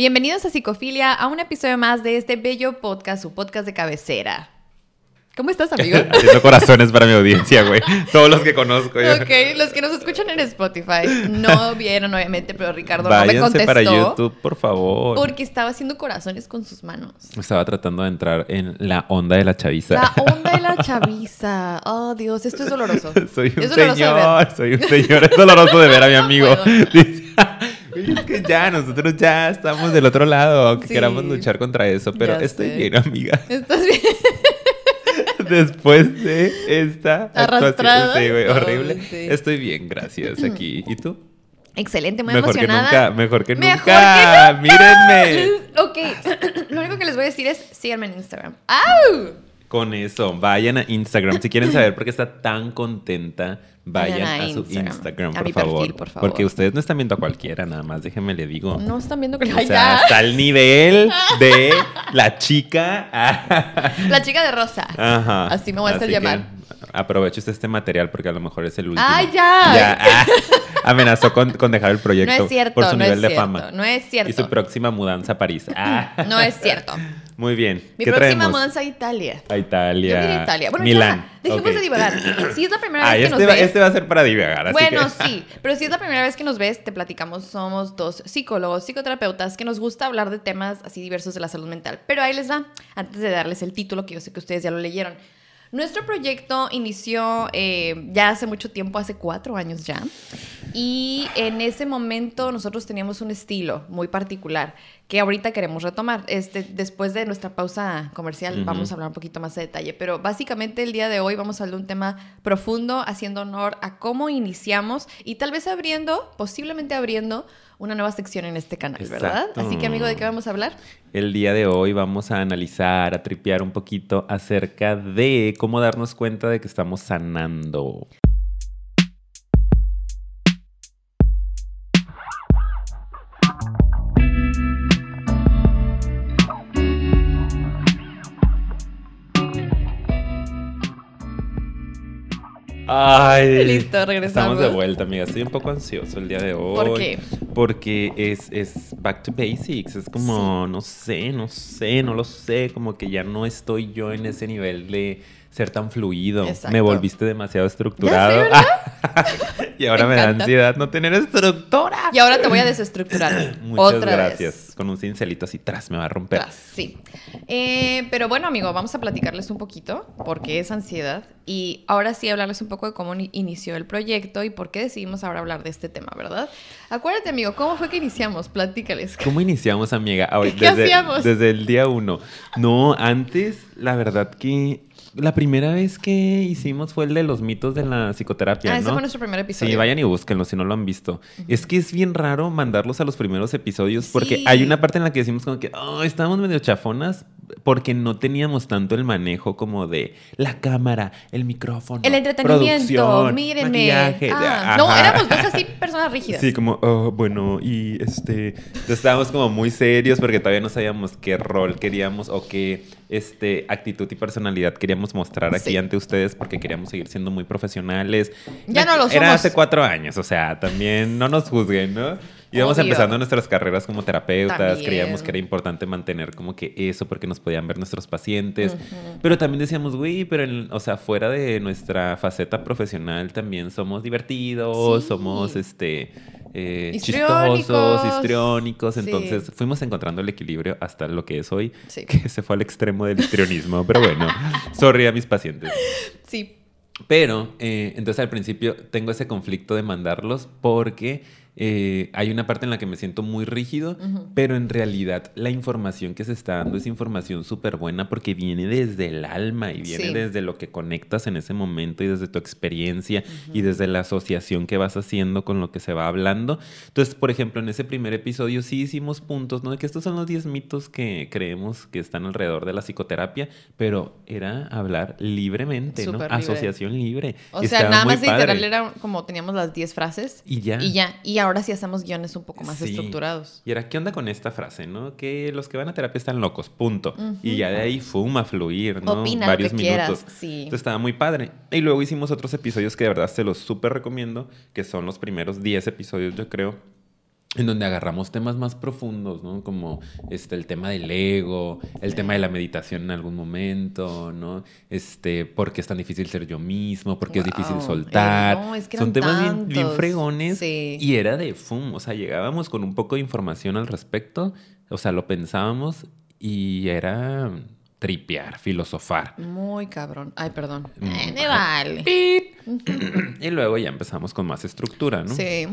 Bienvenidos a Psicofilia, a un episodio más de este bello podcast, su podcast de cabecera. ¿Cómo estás, amigo? Haciendo corazones para mi audiencia, güey. Todos los que conozco. yo. ok, los que nos escuchan en Spotify no vieron, obviamente, pero Ricardo Váyanse no me contestó. para YouTube, por favor. Porque estaba haciendo corazones con sus manos. Estaba tratando de entrar en la onda de la chaviza. La onda de la chaviza. Oh, Dios, esto es doloroso. soy un es doloroso señor, soy un señor. Es doloroso de ver a mi No amigo. puedo. Dice, "Oye, es que ya, nosotros ya estamos del otro lado, aunque Sí. queramos luchar contra eso. Pero Ya estoy sé. bien, amiga. ¿Estás bien? Después de esta Arrastrada. sí, güey, horrible. sí. Estoy bien, gracias. Aquí. ¿Y tú? Excelente, muy mejor emocionada. que nunca, mejor que Mejor nunca. Mírenme. Ok, lo único que les voy a decir es síganme en Instagram. ¡Au! Con eso, vayan a Instagram. Si quieren saber por qué está tan contenta, vayan, Vayan a a, su Instagram. Instagram, A por, mi favor. perfil, por favor. Porque ustedes no están viendo a cualquiera, nada más, déjenme le digo. No están viendo que O sea, hasta el nivel de la chica. La chica de rosa. Ajá. Así me voy a hacer llamar. que Aproveche usted este material porque a lo mejor es el último. ¡Ay, ya! Ya, ah, amenazó con, con dejar el proyecto No es cierto, por su no nivel es de fama. no es cierto. Y su próxima mudanza a París. Ah. No es cierto. Muy bien. Mi ¿Qué próxima traemos? mudanza a Italia. A Italia. Yo diría Italia. Bueno, Milán. ya, dejemos de divagar. Si es la primera Ah, vez que este, nos va, ves. este va a ser para divagar. Así bueno, que... sí, pero si es la primera vez que nos ves, te platicamos, somos dos psicólogos, psicoterapeutas que nos gusta hablar de temas así diversos de la salud mental. Pero ahí les va, antes de darles el título, que yo sé que ustedes ya lo leyeron. Nuestro proyecto inició eh, ya hace mucho tiempo, hace cuatro años ya, y en ese momento nosotros teníamos un estilo muy particular que ahorita queremos retomar. Este, después de nuestra pausa comercial vamos a hablar un poquito más de detalle, pero básicamente el día de hoy vamos a hablar de un tema profundo, haciendo honor a cómo iniciamos y tal vez abriendo, posiblemente abriendo una nueva sección en este canal, ¿verdad? Así que amigo, ¿de qué vamos a hablar? El día de hoy vamos a analizar, a tripear un poquito acerca de cómo darnos cuenta de que estamos sanando. Ay, Listo, regresamos. Estamos de vuelta, amiga. Estoy un poco ansioso el día de hoy. ¿Por qué? Porque es, es back to basics. Es como, no sé, no sé, no lo sé. Como que ya no estoy yo en ese nivel de ser tan fluido. Exacto. Me volviste demasiado estructurado. y ahora Me me, da ansiedad no tener estructura. Y ahora te voy a desestructurar. Muchas Otra gracias. Vez. Con un cincelito así tras me va a romper. Tras, Sí. Eh, pero bueno, amigo, vamos a platicarles un poquito porque es ansiedad y ahora sí hablarles un poco de cómo ni- inició el proyecto y por qué decidimos ahora hablar de este tema, ¿verdad? Acuérdate, amigo, ¿cómo fue que iniciamos? Platícales. ¿Cómo iniciamos, amiga? Ahora, ¿Qué desde, hacíamos? Desde el día uno. No, antes, la verdad que la primera vez que hicimos fue el de los mitos de la psicoterapia, Ah, ¿no? ese fue nuestro primer episodio. Sí, vayan y búsquenlo si no lo han visto. Es que es bien raro mandarlos a los primeros episodios porque Sí. hay una parte en la que decimos como que, oh, estábamos medio chafonas porque no teníamos tanto el manejo como de la cámara, el micrófono, El entretenimiento, mírenme. maquillaje. Ah, de- no, éramos dos así personas rígidas. Sí, como, oh, bueno, y este, estábamos como muy serios porque todavía no sabíamos qué rol queríamos o qué este, actitud y personalidad queríamos mostrar aquí Sí. ante ustedes porque queríamos seguir siendo muy profesionales. Ya no lo Era somos. hace cuatro años, o sea, también no nos juzguen, ¿no? Íbamos Obvio. empezando nuestras carreras como terapeutas, También. creíamos que era importante mantener como que eso porque nos podían ver nuestros pacientes, pero también decíamos, güey, pero, en- o sea, fuera de nuestra faceta profesional también somos divertidos, Sí. somos, este, eh, Histriónicos. chistosos, histriónicos. Sí. Entonces fuimos encontrando el equilibrio hasta lo que es hoy, Sí. que se fue al extremo del histrionismo. pero bueno, sorry a mis pacientes. Sí. Pero, eh, entonces al principio tengo ese conflicto de mandarlos porque eh, hay una parte en la que me siento muy rígido, Ujú. pero en realidad la información que se está dando es información súper buena porque viene desde el alma y viene Sí. desde lo que conectas en ese momento y desde tu experiencia y desde la asociación que vas haciendo con lo que se va hablando. Entonces, por ejemplo, en ese primer episodio sí hicimos puntos, ¿no? De que estos son los 10 mitos que creemos que están alrededor de la psicoterapia, pero era hablar libremente, ¿no? Súper libre. Asociación libre. O sea, estaba nada más literal era como teníamos las 10 frases Y ya. y ya. Y ahora sí hacemos guiones un poco más Sí. estructurados. Y era, ¿qué onda con esta frase, no? Que los que van a terapia están locos, punto. Y ya de ahí fuma fluir, ¿no? Opina Varios lo que minutos. quieras. Sí. Entonces estaba muy padre. Y luego hicimos otros episodios que de verdad se los súper recomiendo, que son los primeros 10 episodios, yo creo. En donde agarramos temas más profundos, ¿no? Como este, el tema del ego, el tema de la meditación en algún momento, ¿no? Este, por qué es tan difícil ser yo mismo, por qué es difícil Wow. soltar. Eh, no, es que Son temas bien, fregones. Sí. Y era de fum, o sea, llegábamos con un poco de información al respecto, o sea, lo pensábamos y era tripear, filosofar. Muy cabrón. Ay, perdón. Mm, Eh, me vale. Y luego ya empezamos con más estructura, ¿no? Sí.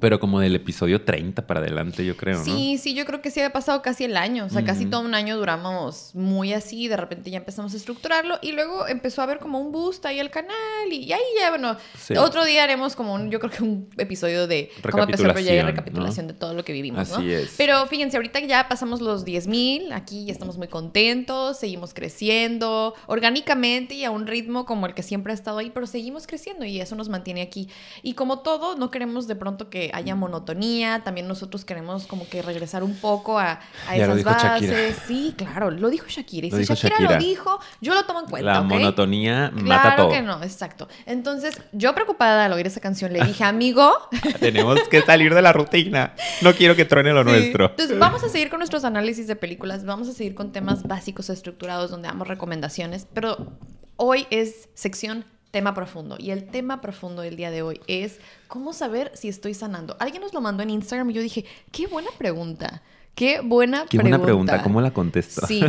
Pero como del episodio 30 para adelante, yo creo, ¿no? Sí, sí, yo creo que sí había pasado casi el año. O sea, casi todo un año duramos muy así. De repente ya empezamos a estructurarlo. Y luego empezó a haber como un boost ahí al canal. Y ahí ya, bueno. Sí. Otro día haremos como un, yo creo que un episodio de cómo empezó el proyecto, Recapitulación, recapitulación de todo lo que vivimos, ¿no? Así es. Pero fíjense, ahorita ya pasamos los 10.000. Aquí ya estamos muy contentos. Seguimos creciendo orgánicamente y a un ritmo como el que siempre ha estado ahí. Pero seguimos creciendo y eso nos mantiene aquí. Y como todo, no queremos de pronto que haya monotonía. También nosotros queremos como que regresar un poco a, a Ya lo esas dijo bases. Shakira. Sí, claro, lo dijo Shakira. Y si Shakira, Shakira. lo dijo, yo lo tomo en cuenta. La monotonía mata Claro todo. que no, exacto. Entonces, yo preocupada al oír esa canción le dije, amigo, Tenemos que salir de la rutina. No quiero que truene lo Sí. nuestro. Entonces, vamos a seguir con nuestros análisis de películas, vamos a seguir con temas básicos estructurados donde damos recomendaciones, pero hoy es sección tema profundo y el tema profundo del día de hoy es cómo saber si estoy sanando. Alguien nos lo mandó en Instagram y yo dije, qué buena pregunta. Qué buena Qué pregunta. buena pregunta. ¿Cómo la contesto? Sí.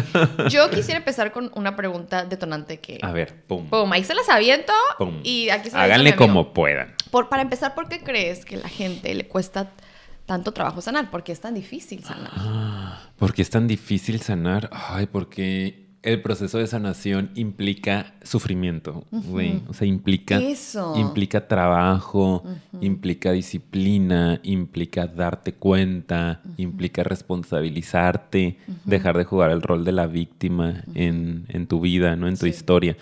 Yo quisiera empezar con una pregunta detonante que... A ver, pum. Pum, ahí se las aviento pum. y aquí se las Háganle como puedan. Por, para empezar, ¿por qué crees que a la gente le cuesta tanto trabajo sanar? ¿Por qué es tan difícil sanar? ¿Por qué es tan difícil sanar? Ay, porque el proceso de sanación implica sufrimiento, güey. O sea, implica, Eso. implica trabajo, implica disciplina, implica darte cuenta, implica responsabilizarte, dejar de jugar el rol de la víctima en, en tu vida, ¿no? En tu Sí. historia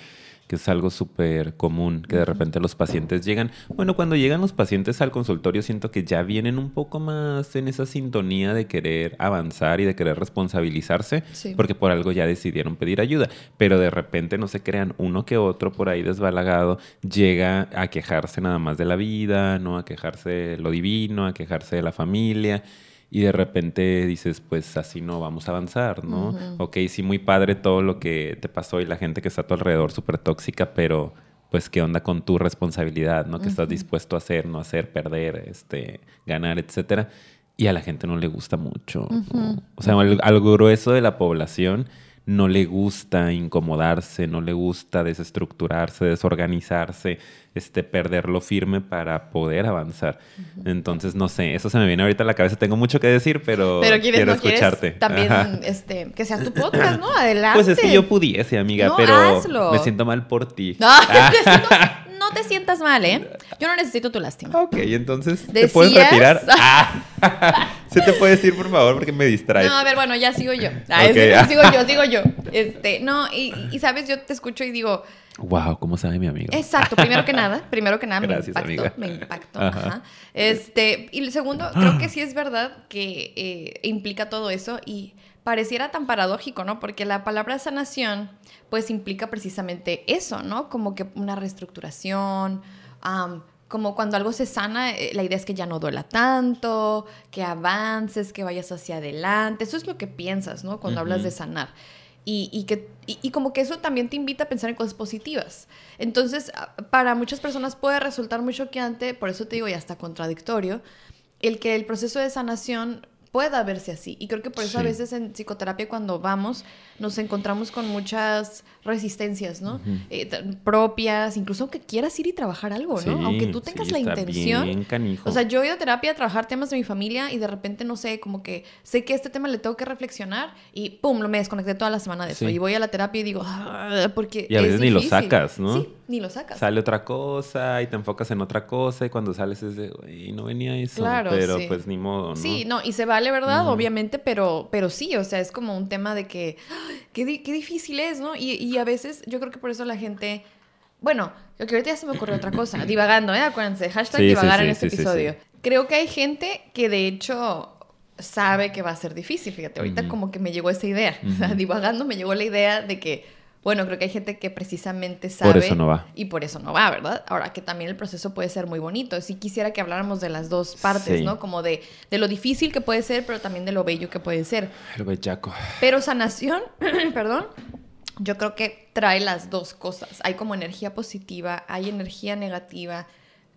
que es algo súper común, que de repente los pacientes llegan, bueno, cuando llegan los pacientes al consultorio siento que ya vienen un poco más en esa sintonía de querer avanzar y de querer responsabilizarse, Sí. porque por algo ya decidieron pedir ayuda, pero de repente no se crean uno que otro por ahí desbalagado, llega a quejarse nada más de la vida, ¿no? A quejarse de lo divino, a quejarse de la familia. Y de repente dices, pues así no vamos a avanzar, ¿no? Ujú. Ok, sí, muy padre todo lo que te pasó y la gente que está a tu alrededor súper tóxica, pero pues qué onda con tu responsabilidad, ¿no? Que estás dispuesto a hacer, no hacer, perder, este, ganar, etcétera. Y a la gente no le gusta mucho. ¿no? Ujú. O sea, al, al grueso de la población no le gusta incomodarse, no le gusta desestructurarse, desorganizarse, este, perderlo firme para poder avanzar. Entonces, no sé, eso se me viene ahorita a la cabeza. Tengo mucho que decir, pero, Pero quieres, quiero no quieres, escucharte. también Ajá. este, que sea tu podcast, ¿no? Adelante. Pues es que yo pudiese, amiga, No, pero hazlo. me siento mal por ti. No, te siento- no te sientas mal, ¿eh? Yo no necesito tu lástima. Ok, entonces, ¿te puedes retirar? Ah. ¿Se te puede decir, por favor? Porque me distraes. No, a ver, bueno, ya sigo yo. Ah, es- sigo yo, sigo yo. Este, no, y, y sabes, yo te escucho y digo, Wow, ¿cómo sabe mi amigo? Exacto, primero que nada, primero que nada Gracias, me impactó, amiga. me impactó. Ajá. ajá. Este, y el segundo, creo que sí es verdad que eh, implica todo eso y pareciera tan paradójico, ¿no? Porque la palabra sanación, pues implica precisamente eso, ¿no? Como que una reestructuración, como cuando algo se sana, eh, la idea es que ya no duela tanto, que avances, que vayas hacia adelante. Eso es lo que piensas, ¿no? Cuando hablas de sanar. Y, y que, y, y como que eso también te invita a pensar en cosas positivas. Entonces, para muchas personas puede resultar muy choqueante, por eso te digo, y hasta contradictorio, el que el proceso de sanación pueda verse así. Y creo que por eso a veces en psicoterapia cuando vamos nos encontramos con muchas resistencias, ¿no? Eh, propias, incluso aunque quieras ir y trabajar algo, ¿no? Aunque tú tengas sí, la intención. bien canijo. O sea, yo he ido a terapia a trabajar temas de mi familia y de repente, no sé, como que sé que este tema le tengo que reflexionar y pum, lo me desconecté toda la semana de eso. Y voy a la terapia y digo, "Ah", porque. Y a es veces ni lo sacas, ¿no? Sí, ni lo sacas. Sale otra cosa y te enfocas en otra cosa y cuando sales es de, güey, no venía eso. Claro, pero sí. pues ni modo, ¿no? Sí, no, y se vale, ¿verdad? Obviamente, pero, pero sí, o sea, es como un tema de que, ¡ah! qué, di- qué difícil es, ¿no? Y, y a veces yo creo que por eso la gente, bueno, lo que ahorita ya se me ocurrió otra cosa, divagando, ¿eh? Acuérdense, hashtag Sí, divagar sí, en este episodio. Creo que hay gente que de hecho sabe que va a ser difícil, fíjate, ahorita como que me llegó esa idea, o sea, divagando me llegó la idea de que, Bueno, creo que hay gente que precisamente sabe. Por eso no va. Y por eso no va, ¿verdad? Ahora que también el proceso puede ser muy bonito. Sí quisiera que habláramos de las dos partes, Sí. ¿no? Como de, de lo difícil que puede ser, pero también de lo bello que puede ser. El bellaco. Pero sanación, perdón, yo creo que trae las dos cosas. Hay como energía positiva, hay energía negativa,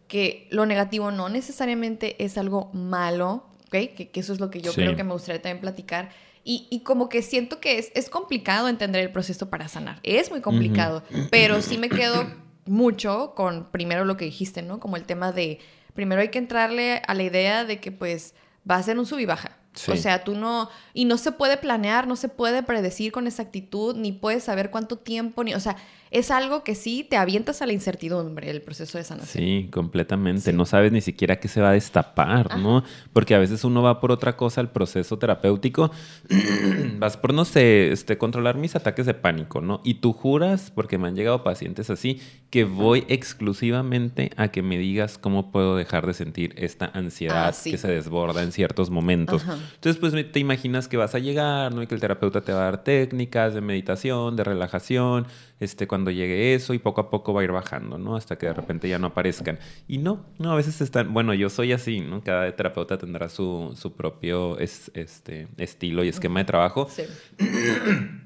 que lo negativo no necesariamente es algo malo, ¿ok? Que, que eso es lo que yo Sí. creo que me gustaría también platicar. Y, y como que siento que es, es complicado entender el proceso para sanar. Es muy complicado, pero sí me quedo mucho con primero lo que dijiste, ¿no? Como el tema de, primero hay que entrarle a la idea de que pues va a ser un sub y baja. Sí. O sea, tú no, y no se puede planear, no se puede predecir con exactitud, ni puedes saber cuánto tiempo, ni, o sea, es algo que sí te avientas a la incertidumbre, el proceso de sanación. Sí, completamente. Sí. No sabes ni siquiera qué se va a destapar, ¿no? Porque a veces uno va por otra cosa al proceso terapéutico. Vas por, no sé, este, controlar mis ataques de pánico, ¿no? Y tú juras, porque me han llegado pacientes así, que voy exclusivamente a que me digas cómo puedo dejar de sentir esta ansiedad Ah, sí. que se desborda en ciertos momentos. Ajá. Entonces, pues te imaginas que vas a llegar, ¿no? Y que el terapeuta te va a dar técnicas de meditación, de relajación, este, cuando llegue eso, y poco a poco va a ir bajando, ¿no? Hasta que de repente ya no aparezcan. Y no, no, a veces están, bueno, yo soy así, ¿no? Cada terapeuta tendrá su, su propio es- este, estilo y esquema de trabajo. Sí.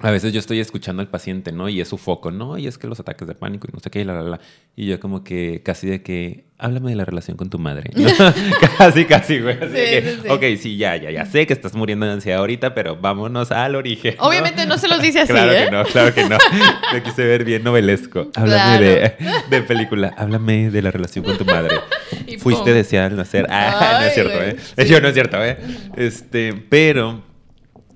A veces yo estoy escuchando al paciente, ¿no? Y es su foco, ¿no? Y es que los ataques de pánico y no sé qué, y la, la, la. Y yo como que casi de que, háblame de la relación con tu madre. ¿no? casi, casi, güey. Así Sí, que, sí. Ok, sí, ya, ya, ya sé que estás muriendo de ansiedad ahorita, pero vámonos al origen. ¿no? Obviamente no se los dice así, Claro ¿eh? que no, claro que no. Lo quise ver bien novelesco. Háblame de, de película. Háblame de la relación con tu madre. Y Fuiste deseada al nacer. Ah, no es cierto, güey. ¿eh? Sí. Yo no es cierto, ¿eh? Este, pero...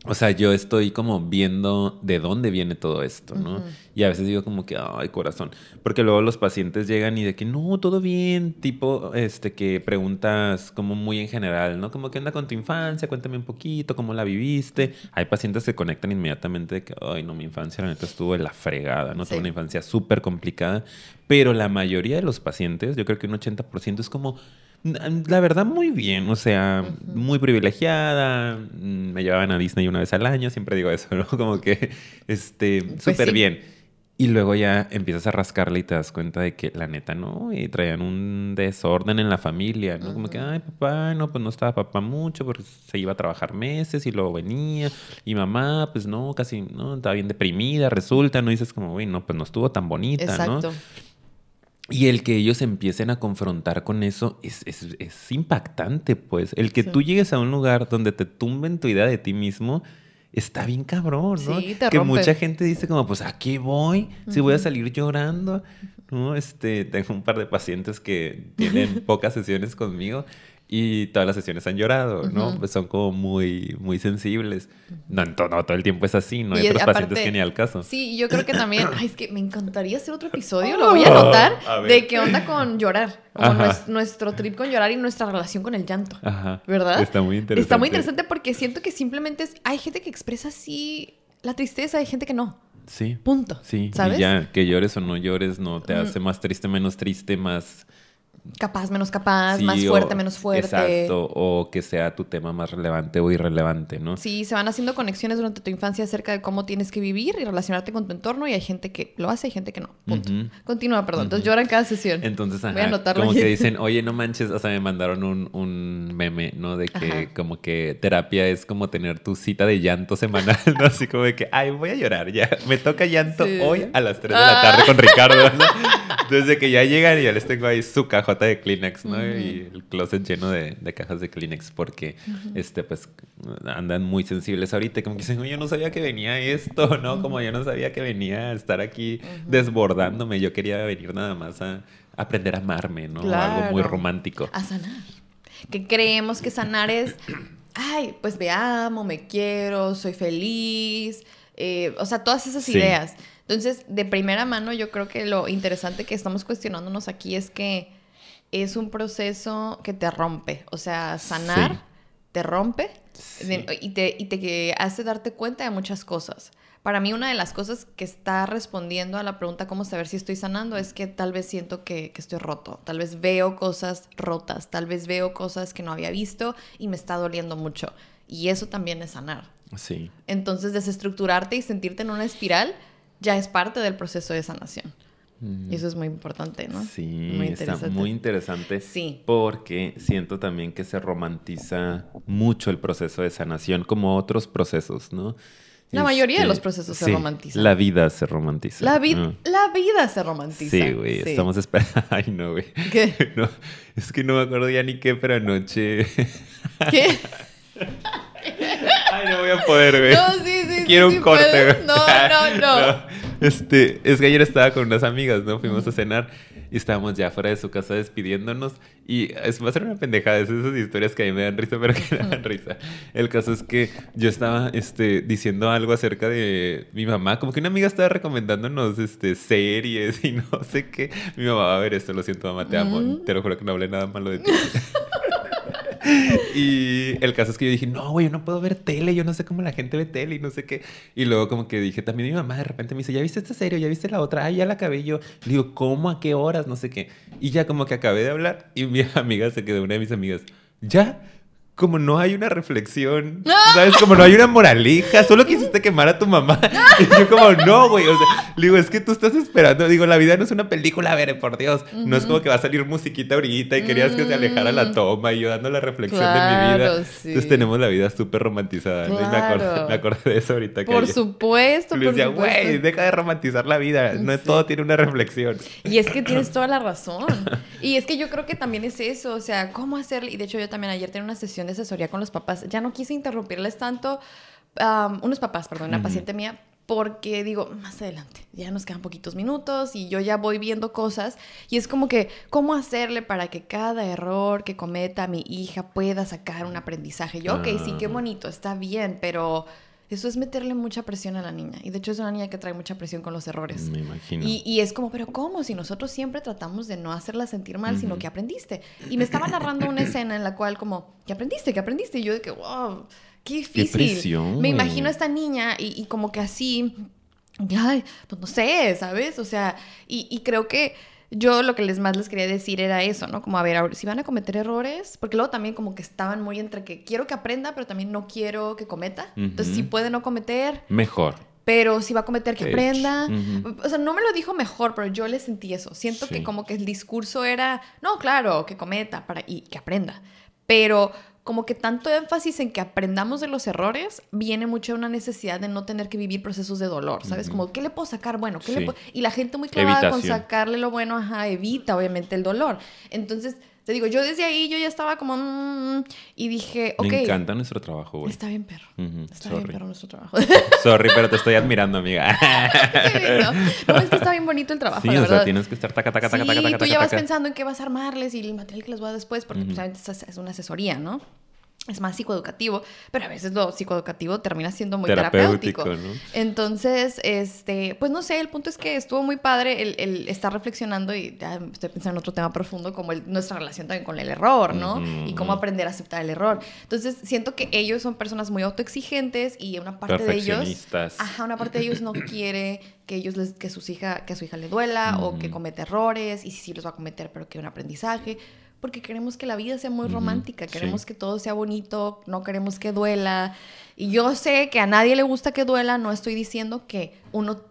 O sea, yo estoy como viendo de dónde viene todo esto, ¿no? Y a veces digo como que, ay, corazón. Porque luego los pacientes llegan y de que, no, todo bien. Tipo, este, que preguntas como muy en general, ¿no? Como, ¿qué onda con tu infancia? Cuéntame un poquito, ¿cómo la viviste? Hay pacientes que conectan inmediatamente de que, ay, no, mi infancia la neta estuvo de la fregada, ¿no? Sí. Tuve una infancia súper complicada. Pero la mayoría de los pacientes, yo creo que un 80% es como, la verdad, muy bien. O sea, muy privilegiada. mm, Me llevaban a Disney una vez al año. Siempre digo eso, ¿no? Como que, este, súper Pues sí. bien. Y luego ya empiezas a rascarle y te das cuenta de que la neta no, y traían un desorden en la familia, ¿no? Como que, ay, papá, no, pues no estaba papá mucho porque se iba a trabajar meses y luego venía. Y mamá, pues no, casi, no, estaba bien deprimida, resulta, ¿no? Y dices como, güey, no, pues no estuvo tan bonita, ¿no? Y el que ellos empiecen a confrontar con eso es, es- es impactante, pues. El que Sí. tú llegues a un lugar donde te tumben tu idea de ti mismo está bien cabrón, ¿no? Sí, te que rompe. mucha gente dice como, pues, ¿a qué voy? Si voy a salir llorando, ¿no? Este, tengo un par de pacientes que tienen pocas sesiones conmigo y todas las sesiones han llorado, ¿no? Pues son como muy, muy sensibles. No, en to- no todo el tiempo es así, ¿no? Hay Y otros aparte- pacientes que ni al caso. Sí, yo creo que también, ay, es que me encantaría hacer otro episodio, lo voy a anotar, A ver. de qué onda con llorar, como nuestro trip con llorar y nuestra relación con el llanto. Ajá. ¿Verdad? Está muy interesante. Está muy interesante porque siento que simplemente es, hay gente que expresa así la tristeza, hay gente que no. Sí. Punto. Sí, ¿Sabes? y ya, que llores o no llores no te Mm. hace más triste, menos triste, más... Capaz, menos capaz, sí, más o- fuerte, menos fuerte. Exacto, o que sea tu tema más relevante o irrelevante, ¿no? Sí, se van haciendo conexiones durante tu infancia acerca de cómo tienes que vivir y relacionarte con tu entorno y hay gente que lo hace y gente que no. Punto. Continúa, perdón. Entonces llora en cada sesión. Entonces, Voy a ajá, anotarlo como aquí. que dicen, oye, no manches, o sea, me mandaron un, un meme, ¿no? De que Ajá. como que terapia es como tener tu cita de llanto semanal, ¿no? Así como de que, ay, voy a llorar ya, me toca llanto Sí. hoy a las 3 de la Ah. tarde con Ricardo, ¿no? Desde que ya llegan y ya les tengo ahí su cajota de Kleenex, ¿no? Y el closet lleno de, de cajas de Kleenex porque, este, pues, andan muy sensibles ahorita, como que dicen, yo no sabía que venía esto, ¿no? Como yo no sabía que venía a estar aquí desbordándome, yo quería venir nada más a aprender a amarme, ¿no? Algo muy Claro. romántico. A sanar. Que creemos que sanar es, ay, pues me amo, me quiero, soy feliz. eh, o sea, todas esas Sí. ideas. Entonces, de primera mano, yo creo que lo interesante que estamos cuestionándonos aquí es que es un proceso que te rompe. O sea, sanar Sí. te rompe Sí. de- y, te, y te hace darte cuenta de muchas cosas. Para mí una de las cosas que está respondiendo a la pregunta cómo saber si estoy sanando es que tal vez siento que, que estoy roto, tal vez veo cosas rotas, tal vez veo cosas que no había visto y me está doliendo mucho. Y eso también es sanar. Sí. Entonces desestructurarte y sentirte en una espiral ya es parte del proceso de sanación. Y eso es muy importante, ¿no? Sí, muy está muy interesante. Sí. Porque siento también que se romantiza mucho el proceso de sanación, como otros procesos, ¿no? La mayoría de los este, procesos se romantizan. La vida se romantiza. La, la vida se romantiza. Sí, güey. Estamos esperando. Ay, no, güey. ¿Qué? es que no me acuerdo ya ni qué, pero anoche. ¿Qué? Ay, no voy a poder, güey. No, sí. Quiero un corte. No, no, no, Este, es que ayer estaba con unas amigas, ¿no? Fuimos a cenar y estábamos ya fuera de su casa despidiéndonos. Y es, va a ser una pendejada, es esas historias que a mí me dan risa, pero que me dan risa. El caso es que yo estaba este, diciendo algo acerca de mi mamá, como que una amiga estaba recomendándonos este, series y no sé qué. Mi mamá va a ver esto, lo siento, mamá, te amo. Te lo juro que no hablé nada malo de ti. y el caso es que yo dije, no, güey, yo no puedo ver tele, yo no sé cómo la gente ve tele y no sé qué. Y luego como que dije, también mi mamá de repente me dice, ¿ya viste esta serie? ¿Ya viste la otra? Ah, ya la acabé yo. Le digo, ¿cómo? ¿A qué horas? No sé qué. Y ya como que acabé de hablar y mi amiga se quedó, una de mis amigas, ¿ya? como no hay una reflexión, ¿sabes? Como no hay una moraleja, solo quisiste quemar a tu mamá. Y yo como, no, güey, o sea, digo, es que tú estás esperando, digo, la vida no es una película, a ver, por Dios, no es como que va a salir musiquita ahorita y querías que se alejara la mm. toma y yo dando la reflexión de mi vida. Entonces tenemos la vida súper romantizada, ¿no? Y me acordé, de eso ahorita. Que por supuesto, por decía, güey, deja de romantizar la vida, no todo tiene una reflexión. Y es que tienes toda la razón. Y es que yo creo que también es eso, o sea, cómo hacerle, y de hecho yo también ayer tenía una sesión de asesoría con los papás. Ya no quise interrumpirles tanto, unos papás, perdón, una paciente mía, porque digo, más adelante, ya nos quedan poquitos minutos y yo ya voy viendo cosas y es como que, ¿cómo hacerle para que cada error que cometa mi hija pueda sacar un aprendizaje? Yo, ok, sí, qué bonito, está bien, pero eso es meterle mucha presión a la niña. Y de hecho es una niña que trae mucha presión con los errores. Me imagino. Y, es como, pero ¿cómo? Si nosotros siempre tratamos de no hacerla sentir mal, sino que aprendiste. Y me estaba narrando una escena en la cual como, ¿qué aprendiste? ¿Qué aprendiste? Y yo de que, wow, qué difícil. Qué presión, me imagino a esta niña y, como que así, ay, pues no sé, ¿sabes? O sea, y creo que yo lo que les más les quería decir era eso, ¿no? Como, a ver, si van a cometer errores, porque luego también como que estaban muy entre que quiero que aprenda, pero también no quiero que cometa. Entonces, si puede no cometer. Mejor. Pero si va a cometer, que aprenda. O sea, no me lo dijo mejor, pero yo le sentí eso. Siento que como que el discurso era, no, claro, que cometa para, y que aprenda. Pero como que tanto énfasis en que aprendamos de los errores, viene mucho una necesidad de no tener que vivir procesos de dolor, ¿sabes? Como, ¿qué le puedo sacar bueno? ¿Qué le Y la gente muy clavada con sacarle lo bueno, ajá, evita obviamente el dolor. Entonces, te digo, yo desde ahí yo ya estaba como... Mm", y dije, ok. Me encanta nuestro trabajo, güey. Está bien, perro. Está bien, perro, nuestro trabajo. Sorry, pero te estoy admirando, amiga. no, es que está bien bonito el trabajo, Sí, o sea, tienes que estar taca, taca, taca, taca, taca, tú ya vas pensando en qué vas a armarles y el material que les voy a dar después, porque uh es una asesoría, ¿no? Es más psicoeducativo, pero a veces lo psicoeducativo termina siendo muy terapéutico. Entonces, este, pues no sé, el punto es que estuvo muy padre el, estar reflexionando y ya estoy pensando en otro tema profundo como nuestra relación también con el error, ¿no? Y cómo aprender a aceptar el error. Entonces, siento que ellos son personas muy autoexigentes y una parte de ellos, ajá, una parte de ellos no quiere que ellos les, que sus hija, que a su hija le duela o que cometa errores y si sí los va a cometer, pero que un aprendizaje porque queremos que la vida sea muy romántica, queremos que todo sea bonito, no queremos que duela. Y yo sé que a nadie le gusta que duela, no estoy diciendo que uno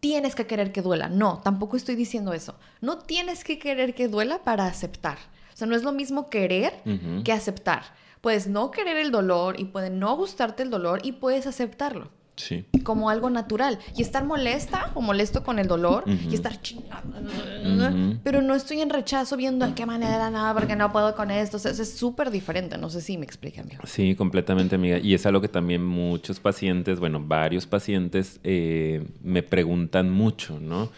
tienes que querer que duela, no, tampoco estoy diciendo eso. No tienes que querer que duela para aceptar. O sea, no es lo mismo querer que aceptar. Puedes no querer el dolor y puede no gustarte el dolor y puedes aceptarlo. Como algo natural. Y estar molesta o molesto con el dolor y estar chingando. Pero no estoy en rechazo viendo de qué manera, nada, porque no puedo con esto. O sea, es súper diferente. No sé si me explica, amigo. Sí, completamente, amiga. Y es algo que también muchos pacientes, bueno, varios pacientes eh, me preguntan mucho, ¿no?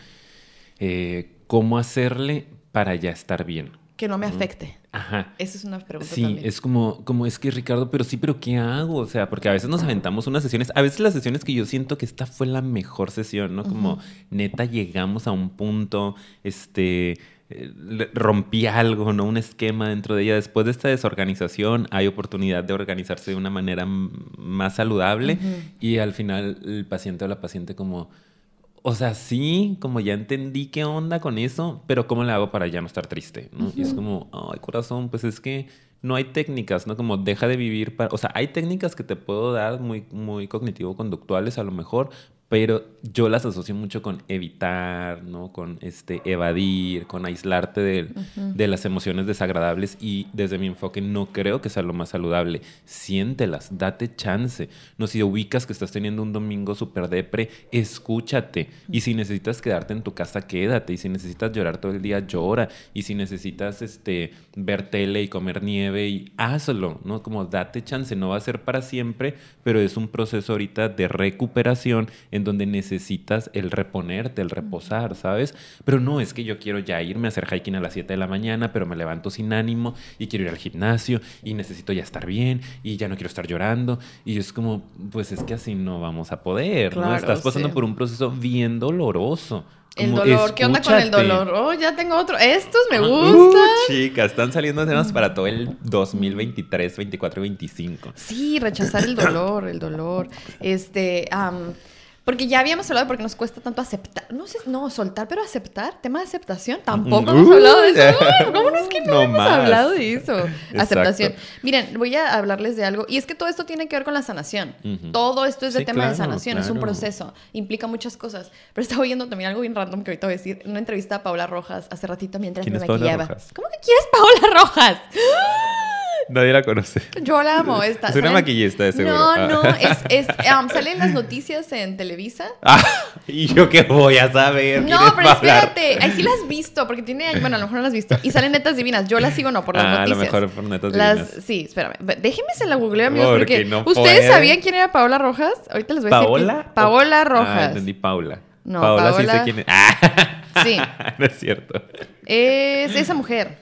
Eh, ¿Cómo hacerle para ya estar bien? Que no me afecte. Ajá. Esa es una pregunta. Sí, es como, como es que Ricardo, pero sí, pero ¿qué hago? O sea, porque a veces nos aventamos unas sesiones, a veces las sesiones que yo siento que esta fue la mejor sesión, ¿no? Como neta llegamos a un punto, este, eh, rompí algo, ¿no? Un esquema dentro de ella. Después de esta desorganización hay oportunidad de organizarse de una manera más saludable y al final el paciente o la paciente como o sea, sí, como ya entendí qué onda con eso, pero ¿cómo le hago para ya no estar triste? ¿no? Y es como, ay, corazón, pues es que no hay técnicas, ¿no? Como deja de vivir para... O sea, hay técnicas que te puedo dar muy, muy cognitivo-conductuales a lo mejor, pero yo las asocio mucho con evitar, ¿no? Con este, evadir, con aislarte de, de, las emociones desagradables y desde mi enfoque no creo que sea lo más saludable. Siéntelas, date chance. No, si ubicas que estás teniendo un domingo súper depre, escúchate. Y si necesitas quedarte en tu casa, quédate. Y si necesitas llorar todo el día, llora. Y si necesitas este, ver tele y comer nieve, y hazlo, ¿no? Como date chance. No va a ser para siempre, pero es un proceso ahorita de recuperación en donde necesitas el reponerte, el reposar, ¿sabes? Pero no es que yo quiero ya irme a hacer hiking a las 7 de la mañana, pero me levanto sin ánimo y quiero ir al gimnasio y necesito ya estar bien y ya no quiero estar llorando. Y es como, pues es que así no vamos a poder, ¿no? Estás pasando por un proceso bien doloroso. el dolor, ¿qué onda con el dolor? Oh, ya tengo otro. Estos me gustan. Uh, chicas, están saliendo temas para todo el 2023, 24 y 25. Sí, rechazar el dolor, el dolor. Este, porque ya habíamos hablado de por qué nos cuesta tanto aceptar. No sé, no, soltar, pero aceptar. Tema de aceptación. Tampoco hemos hablado de eso. ¿Cómo no es que no, hemos hablado de eso? Aceptación. Miren, voy a hablarles de algo. Y es que todo esto tiene que ver con la sanación. Todo esto es de tema de sanación. Es un proceso. Implica muchas cosas. Pero estaba oyendo también algo bien random que ahorita voy a decir. Una entrevista a Paola Rojas hace ratito mientras me maquillaba. ¿Cómo que quieres Paola Rojas? Nadie la conoce. Yo la amo. Esta. Es una maquillista, de seguro. No, no. Ah. Es, es um, salen las noticias en Televisa. Ah, ¿y yo qué voy a saber? No, pero espérate. Ahí sí las has visto, porque tiene... Bueno, a lo mejor no las has visto. Y salen netas divinas. Yo las sigo no por las noticias. Ah, a lo mejor por netas divinas. Sí, espérame. Déjenme se la googleo, amigos, porque... ¿Ustedes sabían quién era Paola Rojas? Ahorita les voy a decir. ¿Paola? Paola Rojas. Ah, entendí Paula. No, Paola, Paola sí sé quién es. Sí. no es cierto. Es esa mujer.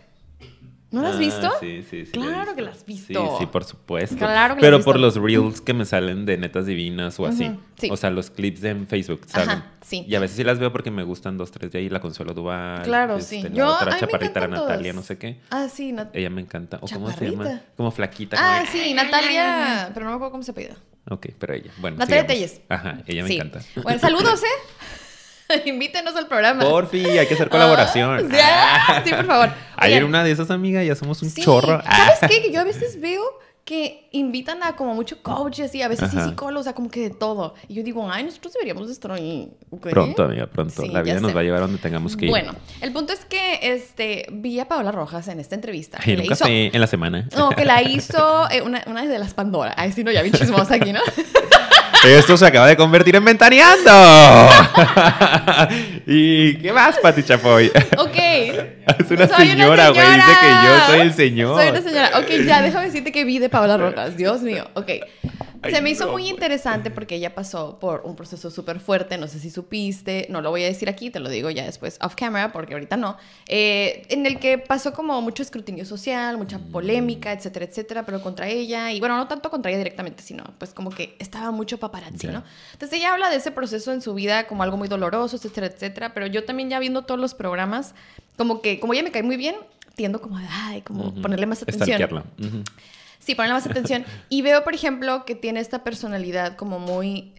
¿No las has ah, visto? sí, sí, sí. Claro que las has visto. Sí, sí, por supuesto. Claro que Pero por los reels que me salen de netas divinas o así. O sea, los clips en Facebook salen. Ajá, sí. Y a veces sí las veo porque me gustan dos, tres de ahí. La Consuelo Duval. Claro, este, sí. La Yo, otra chaparrita, Natalia, no sé qué. Ah, sí. Ella me encanta. ¿O cómo se llama? Como flaquita. Ah, sí, Natalia. Pero no me acuerdo cómo se pide. Ok, pero ella. Bueno, Natalia Telles. Ajá, ella me encanta. Bueno, saludos, ¿eh? Invítenos al programa. Porfi, hay que hacer colaboración. Ah, sí, por favor. Ayer una de esas amigas, ya somos un chorro. ¿Sabes qué? Que yo a veces veo que invitan a como muchos coaches y a veces sí psicólogos, o sea, como que de todo. Y yo digo, ay, nosotros deberíamos estar ahí. Pronto, amiga, pronto. la vida nos va a llevar a donde tengamos que ir. Bueno, el punto es que este, vi a Paola Rojas en esta entrevista. En un café en la semana. No, que la hizo eh, una, una de las Pandora. Ay, sí, no, ya vi chismosa aquí, ¿no? Esto se acaba de convertir en Ventaneando. ¿Y qué más, Pati Chapoy? Ok. Es una señora, güey. Dice que yo soy el señor. Soy una señora. Ok, ya, déjame decirte que vi de Paola Rojas. Dios mío. Ok. Se me hizo muy interesante porque ella pasó por un proceso súper fuerte, no sé si supiste, no lo voy a decir aquí, te lo digo ya después off camera porque ahorita no, eh, en el que pasó como mucho escrutinio social, mucha mm. polémica, etcétera, etcétera, pero contra ella, y bueno, no tanto contra ella directamente, sino pues como que estaba mucho paparazzi, ¿no? Entonces ella habla de ese proceso en su vida como algo muy doloroso, etcétera, etcétera, pero yo también ya viendo todos los programas, como que como ella me cae muy bien, tiendo como, ay, como ponerle más atención. Sí, ponerle más atención. Y veo, por ejemplo, que tiene esta personalidad como muy...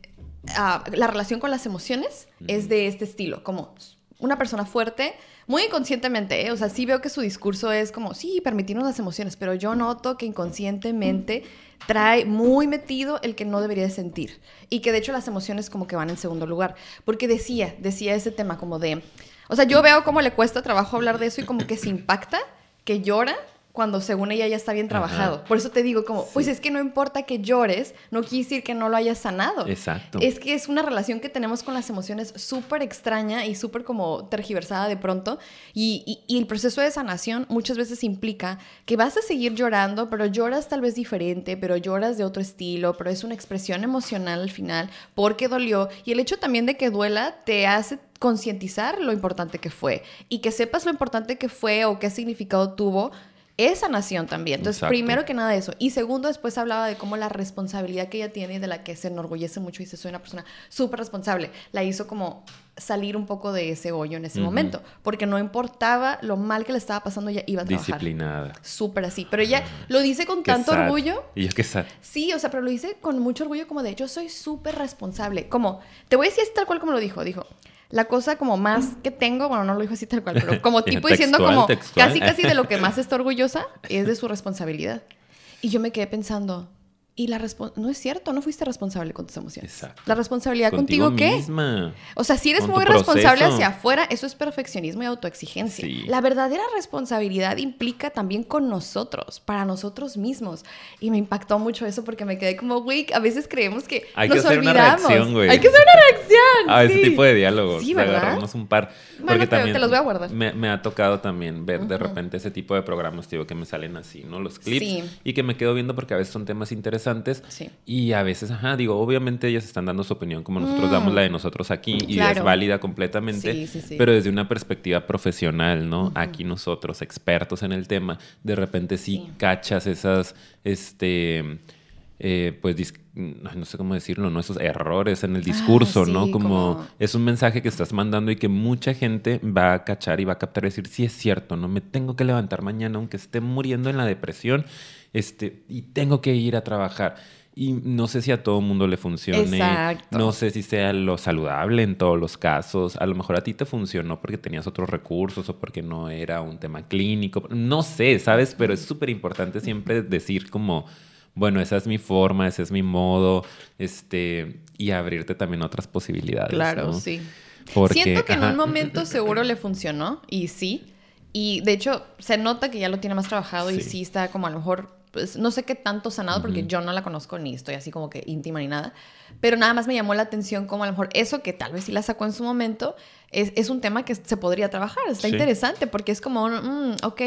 Ah, la relación con las emociones es de este estilo, como una persona fuerte, muy inconscientemente, ¿eh? o sea, sí veo que su discurso es como, sí, permitirnos las emociones, pero yo noto que inconscientemente trae muy metido el que no debería de sentir y que de hecho las emociones como que van en segundo lugar, porque decía, decía ese tema como de, o sea, yo veo cómo le cuesta trabajo hablar de eso y como que se impacta, que llora cuando según ella ya está bien trabajado. Por eso te digo como, pues es que no importa que llores, no quiere decir que no lo hayas sanado. Exacto. Es que es una relación que tenemos con las emociones súper extraña y súper como tergiversada de pronto. Y, y, el proceso de sanación muchas veces implica que vas a seguir llorando, pero lloras tal vez diferente, pero lloras de otro estilo, pero es una expresión emocional al final porque dolió. Y el hecho también de que duela te hace concientizar lo importante que fue y que sepas lo importante que fue o qué significado tuvo esa nación también. Entonces, primero que nada eso. Y segundo, después hablaba de cómo la responsabilidad que ella tiene y de la que se enorgullece mucho y dice, soy una persona súper responsable, la hizo como salir un poco de ese hoyo en ese momento, porque no importaba lo mal que le estaba pasando, ella iba a trabajar. Disciplinada. Súper así, pero ella lo dice con tanto orgullo. Y yo qué sad. Sí, o sea, pero lo dice con mucho orgullo como de, yo soy súper responsable. Como, te voy a decir tal cual como lo dijo, dijo, la cosa como más que tengo, bueno, no lo dijo así tal cual, pero como tipo Textual, diciendo como textual. casi casi de lo que más está orgullosa es de su responsabilidad. Y yo me quedé pensando, y la no es cierto, no fuiste responsable con tus emociones. Exacto. La responsabilidad contigo, ¿qué? misma. O sea, si eres muy responsable proceso. hacia afuera, eso es perfeccionismo y autoexigencia. Sí. La verdadera responsabilidad implica también con nosotros, para nosotros mismos. Y me impactó mucho eso porque me quedé como, güey, a veces creemos que Hay que nos hacer una olvidamos. reacción, güey. Hay que hacer una reacción. A ese sí. tipo de diálogos. Sí, ¿verdad? agarrarnos un par. Bueno, Porque también te los voy a guardar. Me, me ha tocado también ver de repente ese tipo de programas, tío, que me salen así, ¿no? Los clips. Sí. Y que me quedo viendo porque a veces son temas interesantes. Sí. Y a veces, ajá, digo, obviamente ellas están dando su opinión como nosotros damos la de nosotros aquí. Y Mm. Claro. es válida completamente. Sí, sí, sí. Pero desde una perspectiva profesional, ¿no? Aquí nosotros, expertos en el tema, de repente sí, Sí. cachas esas, este... eh, pues no sé cómo decirlo, ¿no? Esos errores en el discurso, Ah, sí, ¿no? Como, como- es un mensaje que estás mandando y que mucha gente va a cachar y va a captar y decir, sí es cierto, no me tengo que levantar mañana aunque esté muriendo en la depresión, este, y tengo que ir a trabajar. Y no sé si a todo mundo le funcione, Exacto. no sé si sea lo saludable en todos los casos, a lo mejor a ti te funcionó porque tenías otros recursos o porque no era un tema clínico, no sé, ¿sabes? Pero es súper importante siempre decir como, bueno, esa es mi forma, ese es mi modo, este, y abrirte también otras posibilidades. Claro, ¿no? sí. Porque, Siento que en un momento seguro le funcionó y sí. Y de hecho se nota que ya lo tiene más trabajado y sí está como a lo mejor, pues no sé qué tanto sanado porque yo no la conozco ni estoy así como que íntima ni nada. Pero nada más me llamó la atención como a lo mejor eso que tal vez sí la sacó en su momento es, es un tema que se podría trabajar. Está Sí. interesante porque es como, mm, ok,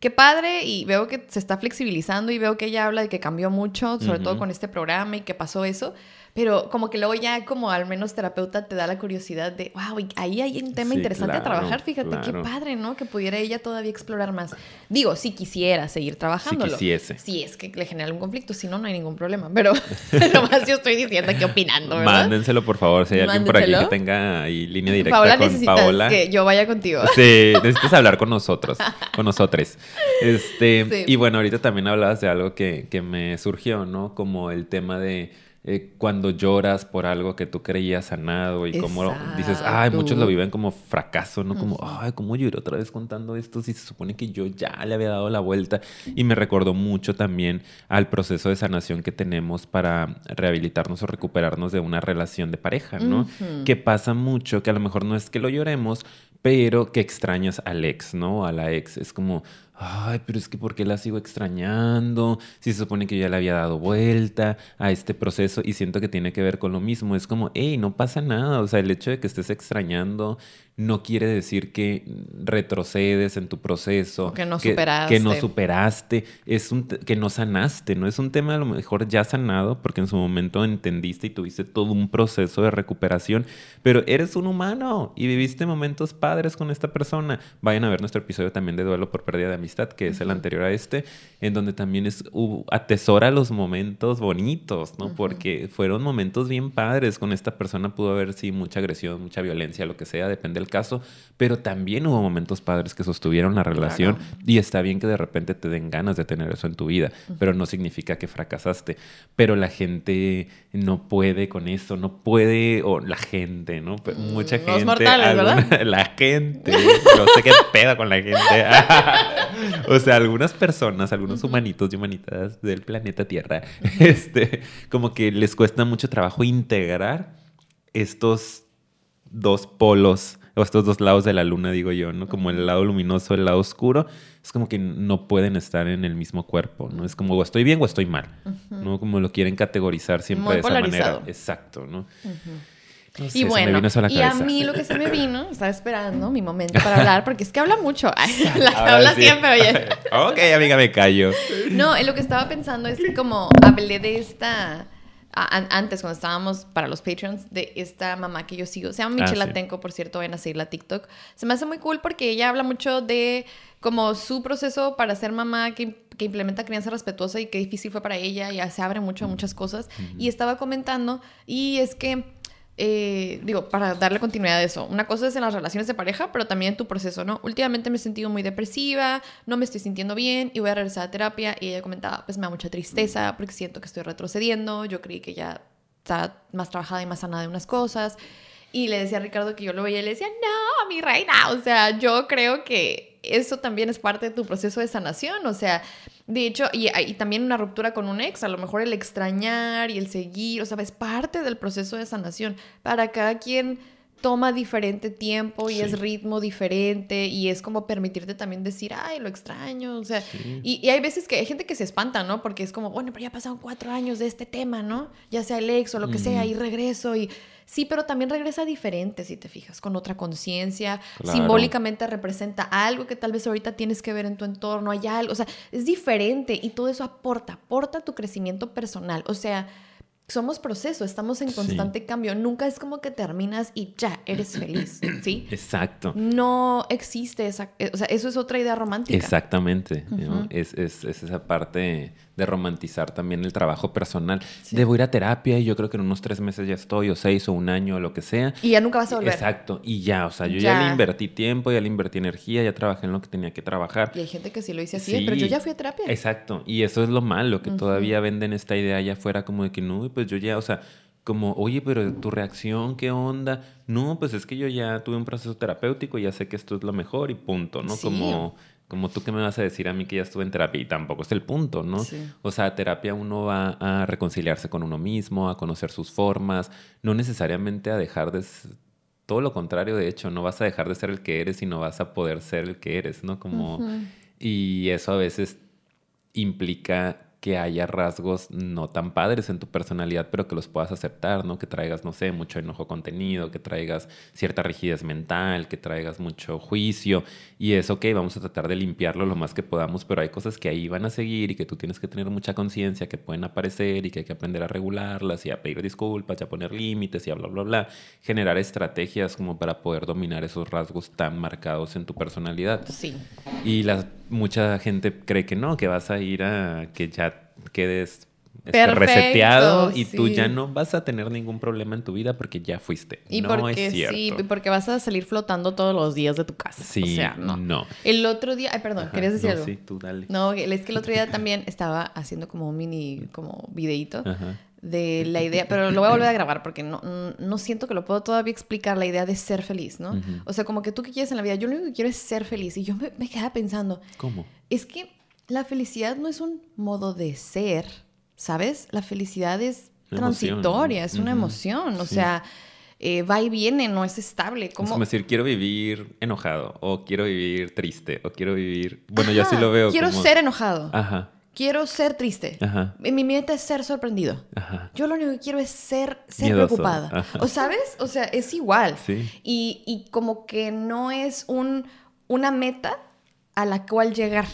qué padre y veo que se está flexibilizando y veo que ella habla de que cambió mucho, sobre todo con este programa y que pasó eso. Pero como que luego ya como al menos terapeuta te da la curiosidad de, wow, ahí hay un tema Sí, interesante a trabajar, fíjate, qué padre, ¿no? Que pudiera ella todavía explorar más. Digo, si quisiera seguir trabajándolo. quisiese. Si es que le genera algún conflicto, si no, no hay ningún problema. Pero nomás yo estoy diciendo aquí opinando, ¿verdad? Mándenselo, por favor, si hay alguien por aquí que tenga ahí línea directa Paola, con necesitas Paola. que yo vaya contigo. Sí, necesitas hablar con nosotros, con nosotros. Este, Sí. Y bueno, ahorita también hablabas de algo que, que me surgió, ¿no? Como el tema de eh, cuando lloras por algo que tú creías sanado y como dices, ay, muchos lo Exacto. viven como fracaso, ¿no? Como, ay, ¿cómo lloré otra vez contando esto si se supone que yo ya le había dado la vuelta? Y me recordó mucho también al proceso de sanación que tenemos para rehabilitarnos o recuperarnos de una relación de pareja, ¿no? Que pasa mucho, que a lo mejor no es que lo lloremos, pero que extrañas al ex, ¿no? A la ex. Es como, ay, pero es que ¿por qué la sigo extrañando? Si se supone que yo ya le había dado vuelta a este proceso y siento que tiene que ver con lo mismo. Es como, hey, no pasa nada. O sea, el hecho de que estés extrañando no quiere decir que retrocedes en tu proceso. Que no Que no superaste. superaste. Es un que no sanaste. No es un tema a lo mejor ya sanado porque en su momento entendiste y tuviste todo un proceso de recuperación. Pero eres un humano y viviste momentos padres con esta persona. Vayan a ver nuestro episodio también de duelo por pérdida de amistad, que es el anterior a este, en donde también es uh, atesora los momentos bonitos, ¿no? Porque fueron momentos bien padres con esta persona. Pudo haber, sí, mucha agresión, mucha violencia, lo que sea, depende del caso. Pero también hubo momentos padres que sostuvieron la relación. Claro. Y está bien que de repente te den ganas de tener eso en tu vida, pero no significa que fracasaste. Pero la gente no puede con eso, no puede, o la gente, ¿no? Mucha Mm, los gente. mortales, ¿verdad? La gente. No sé qué pedo con la gente. o sea, algunas personas, algunos humanitos y humanitas del planeta Tierra, este, como que les cuesta mucho trabajo integrar estos dos polos o estos dos lados de la luna, digo yo, ¿no? Como el lado luminoso, el lado oscuro, es como que no pueden estar en el mismo cuerpo, ¿no? Es como o estoy bien o estoy mal, ¿no? Como lo quieren categorizar siempre Muy de esa manera. Exacto, ¿no? No sé, Y me bueno, vino eso a la y a mí lo que se me vino, estaba esperando mi momento para hablar, porque es que habla mucho. La que habla sí. siempre, oye. ok, amiga, me callo. No, en lo que estaba pensando es como hablé de esta. Antes, cuando estábamos para los Patreons, de esta mamá que yo sigo. Se llama Ah, Michelle sí. Atenco, por cierto, vayan a seguirla a TikTok. Se me hace muy cool porque ella habla mucho de como su proceso para ser mamá, que, que implementa crianza respetuosa y qué difícil fue para ella. Y se abre mucho a muchas cosas. Y estaba comentando, y es que eh, digo, para darle continuidad a eso, una cosa es en las relaciones de pareja, pero también en tu proceso, ¿no? Últimamente me he sentido muy depresiva, no me estoy sintiendo bien y voy a regresar a terapia. Y ella comentaba, pues me da mucha tristeza porque siento que estoy retrocediendo, yo creí que ya está más trabajada y más sanada de unas cosas. Y le decía a Ricardo que yo lo veía y le decía, no, mi reina, o sea, yo creo que eso también es parte de tu proceso de sanación, o sea, de hecho, y, y, también una ruptura con un ex, a lo mejor el extrañar y el seguir, o sea, es parte del proceso de sanación. Para cada quien toma diferente tiempo y es ritmo diferente y es como permitirte también decir, ay, lo extraño, o sea, y, y, hay veces que hay gente que se espanta, ¿no? Porque es como, bueno, pero ya pasaron cuatro años de este tema, ¿no? Ya sea el ex o lo que sea, y regreso y sí, pero también regresa diferente, si te fijas, con otra conciencia, simbólicamente representa algo que tal vez ahorita tienes que ver en tu entorno, hay algo, o sea, es diferente y todo eso aporta, aporta tu crecimiento personal, o sea, somos proceso, estamos en constante cambio. Nunca es como que terminas y ya eres feliz, ¿sí? Exacto. No existe esa, o sea, eso es otra idea romántica. Exactamente. es, es, es, esa parte de romantizar también el trabajo personal. Debo ir a terapia y yo creo que en unos tres meses ya estoy, o seis, o un año, o lo que sea. Y ya nunca vas a volver. Exacto. Y ya, o sea, yo ya, le invertí tiempo, ya le invertí energía, ya trabajé en lo que tenía que trabajar. Y hay gente que sí lo dice así, pero yo ya fui a terapia. Exacto. Y eso es lo malo, que todavía venden esta idea allá afuera como de que no, pues yo ya, o sea, como, oye, pero tu reacción, ¿qué onda? No, pues es que yo ya tuve un proceso terapéutico y ya sé que esto es lo mejor y punto, ¿no? Como como tú que me vas a decir a mí que ya estuve en terapia y tampoco es el punto, ¿no? O sea, terapia uno va a reconciliarse con uno mismo, a conocer sus formas, no necesariamente a dejar de... Todo lo contrario, de hecho, no vas a dejar de ser el que eres, sino vas a poder ser el que eres, ¿no? Como... Y eso a veces implica que haya rasgos no tan padres en tu personalidad, pero que los puedas aceptar, ¿no? Que traigas, no sé, mucho enojo contenido, que traigas cierta rigidez mental, que traigas mucho juicio. Y eso, ok, vamos a tratar de limpiarlo lo más que podamos, pero hay cosas que ahí van a seguir y que tú tienes que tener mucha conciencia, que pueden aparecer y que hay que aprender a regularlas y a pedir disculpas y a poner límites y a bla, bla, bla. Generar estrategias como para poder dominar esos rasgos tan marcados en tu personalidad. Sí. Y la, mucha gente cree que no, que vas a ir a que ya quedes este, reseteado y tú ya no vas a tener ningún problema en tu vida porque ya fuiste. Y no porque es cierto. sí, porque vas a salir flotando todos los días de tu casa. Sí, o sea, no. no. El otro día, ay, perdón, ¿querías decir no, algo? Sí, tú dale. No, es que el otro día también estaba haciendo como un mini como videíto de la idea, pero lo voy a volver a grabar porque no, no siento que lo puedo todavía explicar, la idea de ser feliz, ¿no? O sea, como que tú qué quieres en la vida, yo lo único que quiero es ser feliz y yo me, me quedaba pensando, ¿cómo? Es que la felicidad no es un modo de ser, ¿sabes? La felicidad es transitoria, es una emoción, o sea, eh, va y viene, no es estable. ¿Cómo? Es como decir, quiero vivir enojado, o quiero vivir triste, o quiero vivir... Bueno, yo así lo veo. Quiero como... ser enojado. Ajá. Quiero ser triste. Ajá. Mi meta es ser sorprendido. Ajá. Yo lo único que quiero es ser, ser Miedoso. preocupada. Ajá. ¿O sabes? O sea, es igual. Sí. Y, y como que no es un, una meta a la cual llegar.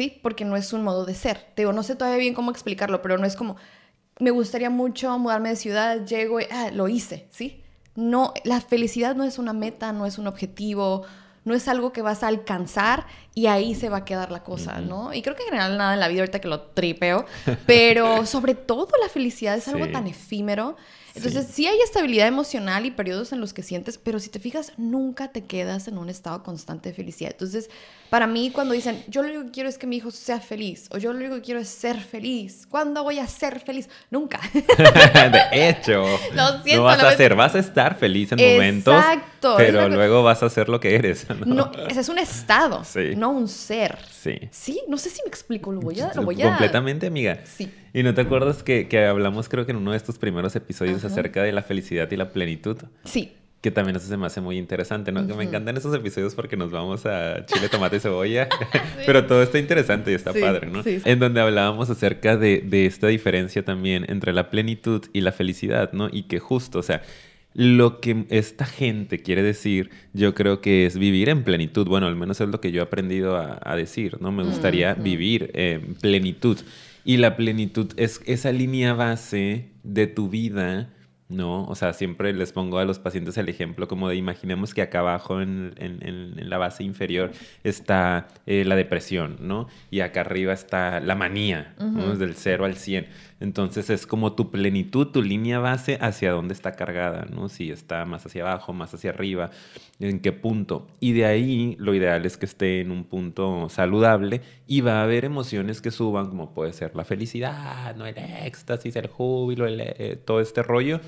¿Sí? Porque no es un modo de ser. Te digo, no sé todavía bien cómo explicarlo, pero no es como, me gustaría mucho mudarme de ciudad, llego y, ah, lo hice, ¿sí? No, la felicidad no es una meta, no es un objetivo, no es algo que vas a alcanzar y ahí se va a quedar la cosa, ¿no? Y creo que en general nada en la vida ahorita que lo tripeo, pero sobre todo la felicidad es algo Sí. tan efímero. Entonces, Sí. sí. hay estabilidad emocional y periodos en los que sientes, pero si te fijas, nunca te quedas en un estado constante de felicidad. Entonces, para mí, cuando dicen, yo lo único que quiero es que mi hijo sea feliz, o yo lo único que quiero es ser feliz, ¿cuándo voy a ser feliz? Nunca. de hecho, Lo siento, no vas a ser, vas a estar feliz en momentos, Exacto, es pero luego vas a ser lo que eres. ¿no? No, ese es un estado, Sí. no un ser. Sí. Sí, no sé si me explico, lo voy a... Lo voy a... Completamente, amiga. Sí. ¿Y no te acuerdas que, que hablamos, creo que en uno de estos primeros episodios, acerca de la felicidad y la plenitud? Sí. Que también eso se me hace muy interesante, ¿no? Que me encantan esos episodios porque nos vamos a chile, tomate y cebolla. Pero todo está interesante y está Sí, padre, ¿no? sí. En donde hablábamos acerca de, de esta diferencia también entre la plenitud y la felicidad, ¿no? Y que justo, o sea, lo que esta gente quiere decir, yo creo que es vivir en plenitud. Bueno, al menos es lo que yo he aprendido a, a decir, ¿no? Me gustaría vivir en plenitud. Y la plenitud es esa línea base de tu vida, ¿no? O sea, siempre les pongo a los pacientes el ejemplo como de imaginemos que acá abajo en, en- en- la base inferior está eh, la depresión, ¿no? Y acá arriba está la manía, ¿no? Del 0 al 100. Entonces es como tu plenitud, tu línea base hacia dónde está cargada, ¿no? Si está más hacia abajo, más hacia arriba, en qué punto. Y de ahí lo ideal es que esté en un punto saludable y va a haber emociones que suban, como puede ser la felicidad, ¿no? El éxtasis, el júbilo, el, eh, todo este rollo.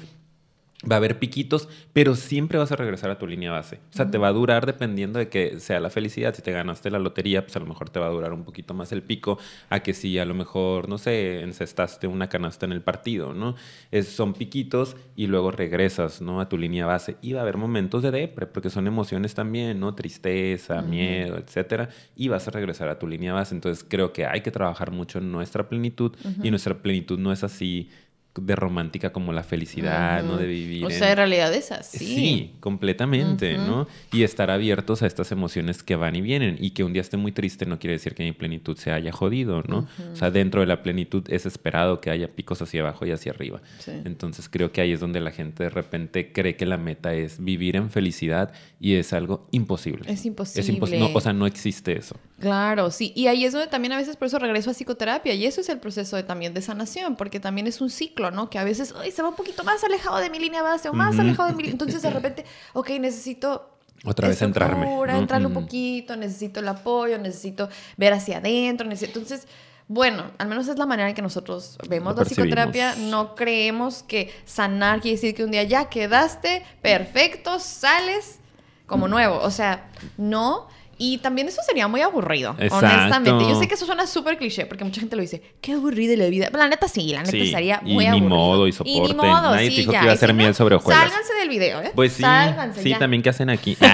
Va a haber piquitos, pero siempre vas a regresar a tu línea base. O sea, te va a durar dependiendo de que sea la felicidad. Si te ganaste la lotería, pues a lo mejor te va a durar un poquito más el pico a que si a lo mejor, no sé, encestaste una canasta en el partido, ¿no? Es, son piquitos y luego regresas, ¿no? A tu línea base. Y va a haber momentos de depre, porque son emociones también, ¿no? Tristeza, miedo, etcétera. Y vas a regresar a tu línea base. Entonces creo que hay que trabajar mucho en nuestra plenitud y nuestra plenitud no es así de romántica como la felicidad, ¿no? De vivir. O sea, en realidad es así. Sí, completamente, ¿no? Y estar abiertos a estas emociones que van y vienen. Y que un día esté muy triste no quiere decir que mi plenitud se haya jodido, ¿no? O sea, dentro de la plenitud es esperado que haya picos hacia abajo y hacia arriba. Entonces creo que ahí es donde la gente de repente cree que la meta es vivir en felicidad y es algo imposible. Es imposible. Es o sea, no existe eso. Claro, sí. Y ahí es donde también a veces por eso regreso a psicoterapia. Y eso es el proceso de, también de sanación, porque también es un ciclo ¿no? Que a veces Ay, se va un poquito más alejado de mi línea base o más alejado de mi Entonces de repente, ok, necesito otra vez entrarme. Entrarle un poquito, necesito el apoyo, necesito ver hacia adentro. Entonces, bueno, al menos es la manera en que nosotros vemos la psicoterapia. No creemos que sanar quiere decir que un día ya quedaste perfecto, sales como nuevo. O sea, no. Y también eso sería muy aburrido, honestamente. Yo sé que eso suena súper cliché, porque mucha gente lo dice, qué aburrida la vida. Pero la neta sí, la neta sería muy aburrido. Y ni modo, y soporte. Y ni modo, Nadie sí, dijo que iba a ser miel sobre hojuelas. Sálganse del video, ¿eh? Pues sí, sálganse, sí, también, ¿qué hacen aquí? no,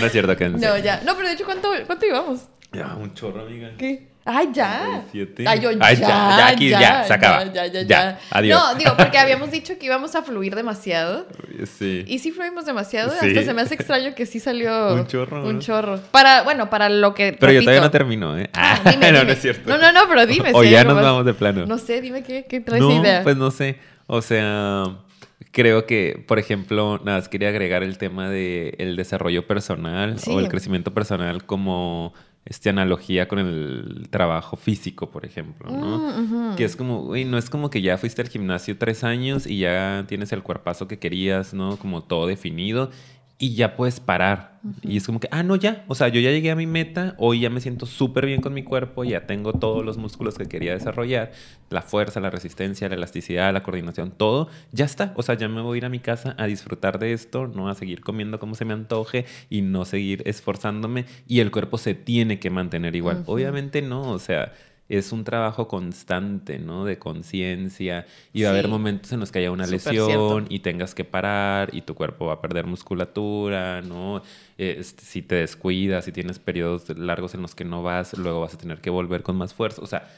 no es cierto, que No, ya. No, pero de hecho, ¿cuánto, cuánto íbamos? Ya, un chorro, amiga. ¿Qué? ¡Ay, ya! Ay, yo, ya, ya, aquí, ya, se acaba. Ya, ya, ya, Adiós. No, digo, porque habíamos dicho que íbamos a fluir demasiado. Sí. Y sí fluimos demasiado. Hasta se me hace extraño que sí salió... un chorro. Un chorro. Para, bueno, para lo que... Pero yo todavía no termino, ¿eh? Ah, dime, no, no es cierto. No, no, no, pero dime. O ya nos vamos de plano. No sé, dime qué, qué traes no, idea. pues no sé. O sea creo que, por ejemplo, nada más quería agregar el tema del el desarrollo personal o el crecimiento personal como esta analogía con el trabajo físico, por ejemplo, ¿no? Mm, que es como, güey, no es como que ya fuiste al gimnasio tres años y ya tienes el cuerpazo que querías, ¿no? Como todo definido y ya puedes parar. Y es como que, ah, no, ya. O sea, yo ya llegué a mi meta, hoy ya me siento súper bien con mi cuerpo, ya tengo todos los músculos que quería desarrollar, la fuerza, la resistencia, la elasticidad, la coordinación, todo, ya está. O sea, ya me voy a ir a mi casa a disfrutar de esto, no a seguir comiendo como se me antoje y no seguir esforzándome. Y el cuerpo se tiene que mantener igual. Obviamente no, o sea es un trabajo constante, ¿no? De conciencia. Y va a haber momentos en los que haya una lesión y tengas que parar y tu cuerpo va a perder musculatura, ¿no? Este, si te descuidas, si tienes periodos largos en los que no vas, luego vas a tener que volver con más fuerza. O sea,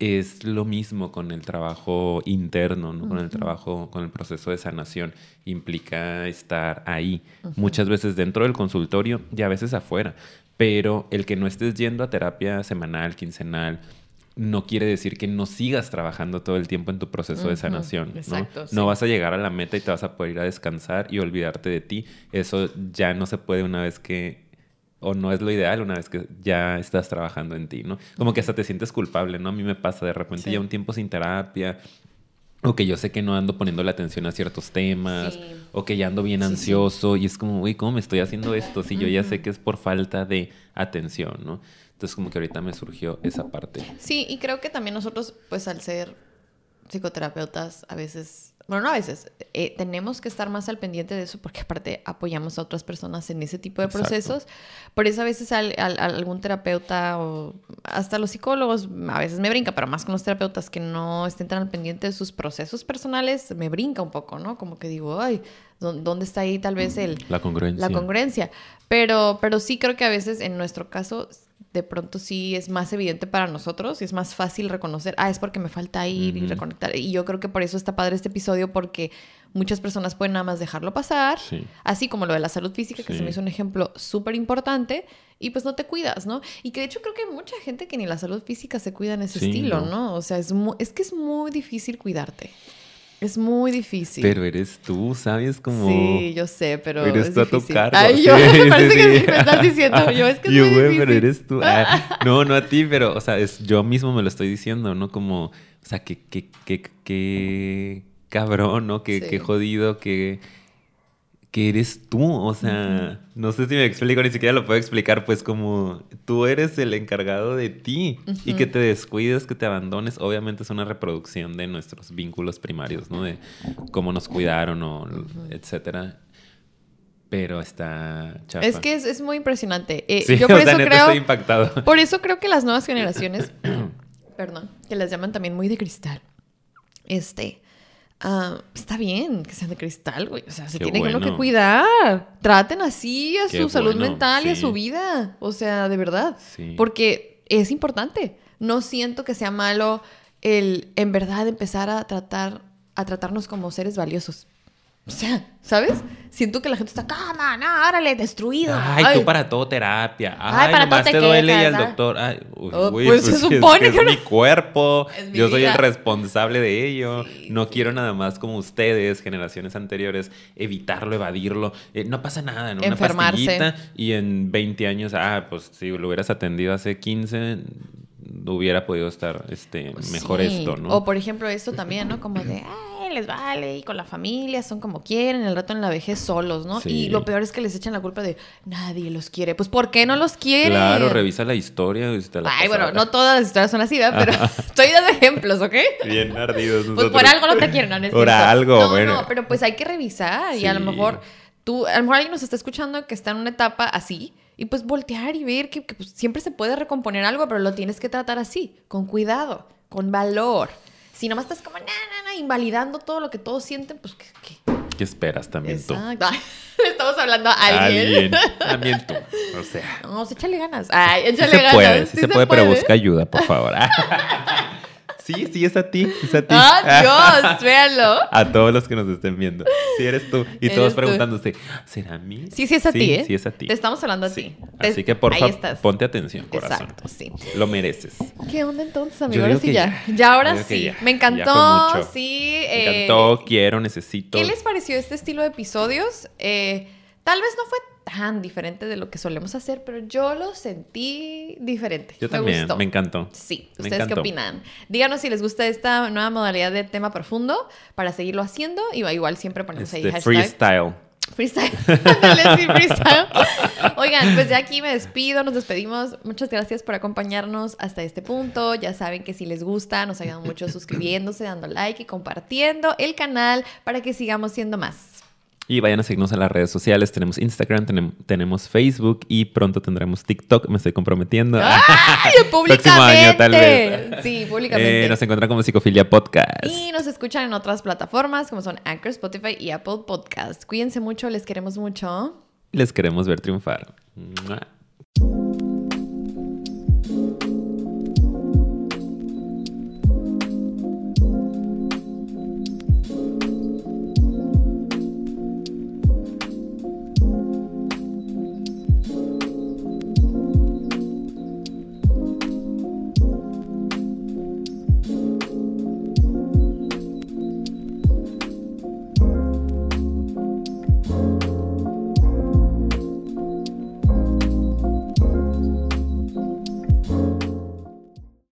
es lo mismo con el trabajo interno, ¿no? Con el trabajo, con el proceso de sanación. Implica estar ahí. Muchas veces dentro del consultorio y a veces afuera. Pero el que no estés yendo a terapia semanal, quincenal, no quiere decir que no sigas trabajando todo el tiempo en tu proceso de sanación. ¿no? no vas a llegar a la meta y te vas a poder ir a descansar y olvidarte de ti. Eso ya no se puede una vez que, o no es lo ideal una vez que ya estás trabajando en ti, ¿no? Como que hasta te sientes culpable, ¿no? A mí me pasa de repente ya un tiempo sin terapia. O que yo sé que no ando poniendo la atención a ciertos temas, o que ya ando bien ansioso, y es como, uy, ¿cómo me estoy haciendo esto? Si yo ya sé que es por falta de atención, ¿no? Entonces como que ahorita me surgió esa parte. Sí, y creo que también nosotros, pues al ser psicoterapeutas, a veces, bueno, no a veces, eh, tenemos que estar más al pendiente de eso porque aparte apoyamos a otras personas en ese tipo de procesos. Por eso a veces al, algún terapeuta o hasta los psicólogos, a veces me brinca, pero más con los terapeutas que no estén tan al pendiente de sus procesos personales, me brinca un poco, ¿no? Como que digo, ay, ¿dónde está ahí tal vez el... La congruencia. La congruencia. Pero, pero sí creo que a veces en nuestro caso de pronto sí es más evidente para nosotros y es más fácil reconocer, ah, es porque me falta ir y reconectar. Y yo creo que por eso está padre este episodio, porque muchas personas pueden nada más dejarlo pasar, así como lo de la salud física, que se me hizo un ejemplo súper importante, y pues no te cuidas, ¿no? Y que de hecho creo que hay mucha gente que ni la salud física se cuida en ese estilo, ¿no? ¿no? O sea, es, es que es muy difícil cuidarte. Es muy difícil. Pero eres tú, ¿sabes? Como... Sí, yo sé, pero Eres es tú a tu cargo. Ay, yo, me parece que me estás diciendo. Yo, es que yo, güey, pero eres tú. Ah, no, no a ti, pero, o sea, es, yo mismo me lo estoy diciendo, ¿no? Como, o sea, que, que, que, que cabrón, ¿no? Que, que jodido, que que eres tú, o sea, no sé si me explico, ni siquiera lo puedo explicar, pues como tú eres el encargado de ti y que te descuides, que te abandones, obviamente es una reproducción de nuestros vínculos primarios, ¿no? De cómo nos cuidaron o etcétera. Pero está chafa. Es que es, es muy impresionante. Eh, Sí, yo por o sea, eso creo. estoy impactado. Por eso creo que las nuevas generaciones, perdón, que las llaman también muy de cristal. Este. Ah, está bien que sean de cristal, güey. O sea, se Qué tiene uno que cuidar. Traten así a Qué su salud bueno, mental y a su vida. O sea, de verdad. Sí. Porque es importante. No siento que sea malo el en verdad empezar a tratar a tratarnos como seres valiosos. O sea, ¿sabes? Siento que la gente está, cama, no, órale, destruido. Ay, tú para todo terapia. Ay, Ay, para nomás todo te te duele y al ah. doctor. Ay, uy, Oh, pues se supone es, que es no- mi cuerpo. Es mi Yo soy el responsable de ello. Sí, no sí. quiero nada más como ustedes, generaciones anteriores, evitarlo, evadirlo. Eh, no pasa nada, ¿no? Una Enfermarse. pastillita y en 20 años, ah, pues si lo hubieras atendido hace 15, hubiera podido estar este, mejor Sí. esto, ¿no? O por ejemplo esto también, ¿no? Como de, ay, les vale, y con la familia, son como quieren, el rato en la vejez solos, ¿no? Sí. Y lo peor es que les echan la culpa de, nadie los quiere. Pues ¿por qué no los quieren? Claro, revisa la historia. y te la Ay, bueno, no todas las historias son así, ¿verdad? Pero estoy dando ejemplos, ¿ok? Bien ardidos Pues por algo no te quieren, ¿no? Por algo, no, bueno. No, pero pues hay que revisar y a lo mejor tú, a lo mejor alguien nos está escuchando que está en una etapa así y pues voltear y ver que, que, pues, siempre se puede recomponer algo, pero lo tienes que tratar así, con cuidado, con valor. Si nomás estás como, na, na, na, invalidando todo lo que todos sienten, pues, ¿qué? qué? ¿Qué esperas también tú? Exacto. Ay, Estamos hablando a alguien. También tú. O sea. No, pues échale ganas. Ay, Sí échale se ganas. puede, sí, se, puede, pero busca ayuda, por favor. sí, sí, es a ti, es a ti. ¡Ah, Dios! Véanlo. A todos los que nos estén viendo. Sí, eres tú. Y todos preguntándose, ¿será a mí? Sí, sí es a ti, ¿eh? Sí, es a ti. Te estamos hablando a ti. Te- Así que, por favor, ponte atención, corazón. Exacto, sí. Lo mereces. ¿Qué onda entonces, amigo? Ahora sí ya. ya. Ya, ahora sí. ya. Me encantó. mucho. Sí. Me eh, encantó, quiero, necesito. ¿Qué les pareció este estilo de episodios? Eh, tal vez no fue tan diferente de lo que solemos hacer, pero yo lo sentí diferente. Yo Me también, gustó. me encantó. Sí, Me ¿ustedes qué encantó. opinan? Díganos si les gusta esta nueva modalidad de tema profundo para seguirlo haciendo. Y igual siempre ponemos ahí Este, hashtag. freestyle. Freestyle. Freestyle. Oigan, pues ya aquí me despido, nos despedimos. Muchas gracias por acompañarnos hasta este punto. Ya saben que si les gusta, nos ayudan mucho suscribiéndose, dando like y compartiendo el canal para que sigamos siendo más. Y vayan a seguirnos en las redes sociales. Tenemos Instagram, tenem- tenemos Facebook y pronto tendremos TikTok. Me estoy comprometiendo. ¡Ay! Próximo Públicamente. año, tal vez. Sí, públicamente. Eh, nos encuentran como Psicofilia Podcast. Y nos escuchan en otras plataformas como son Anchor, Spotify y Apple Podcast. Cuídense mucho, les queremos mucho. Les queremos ver triunfar.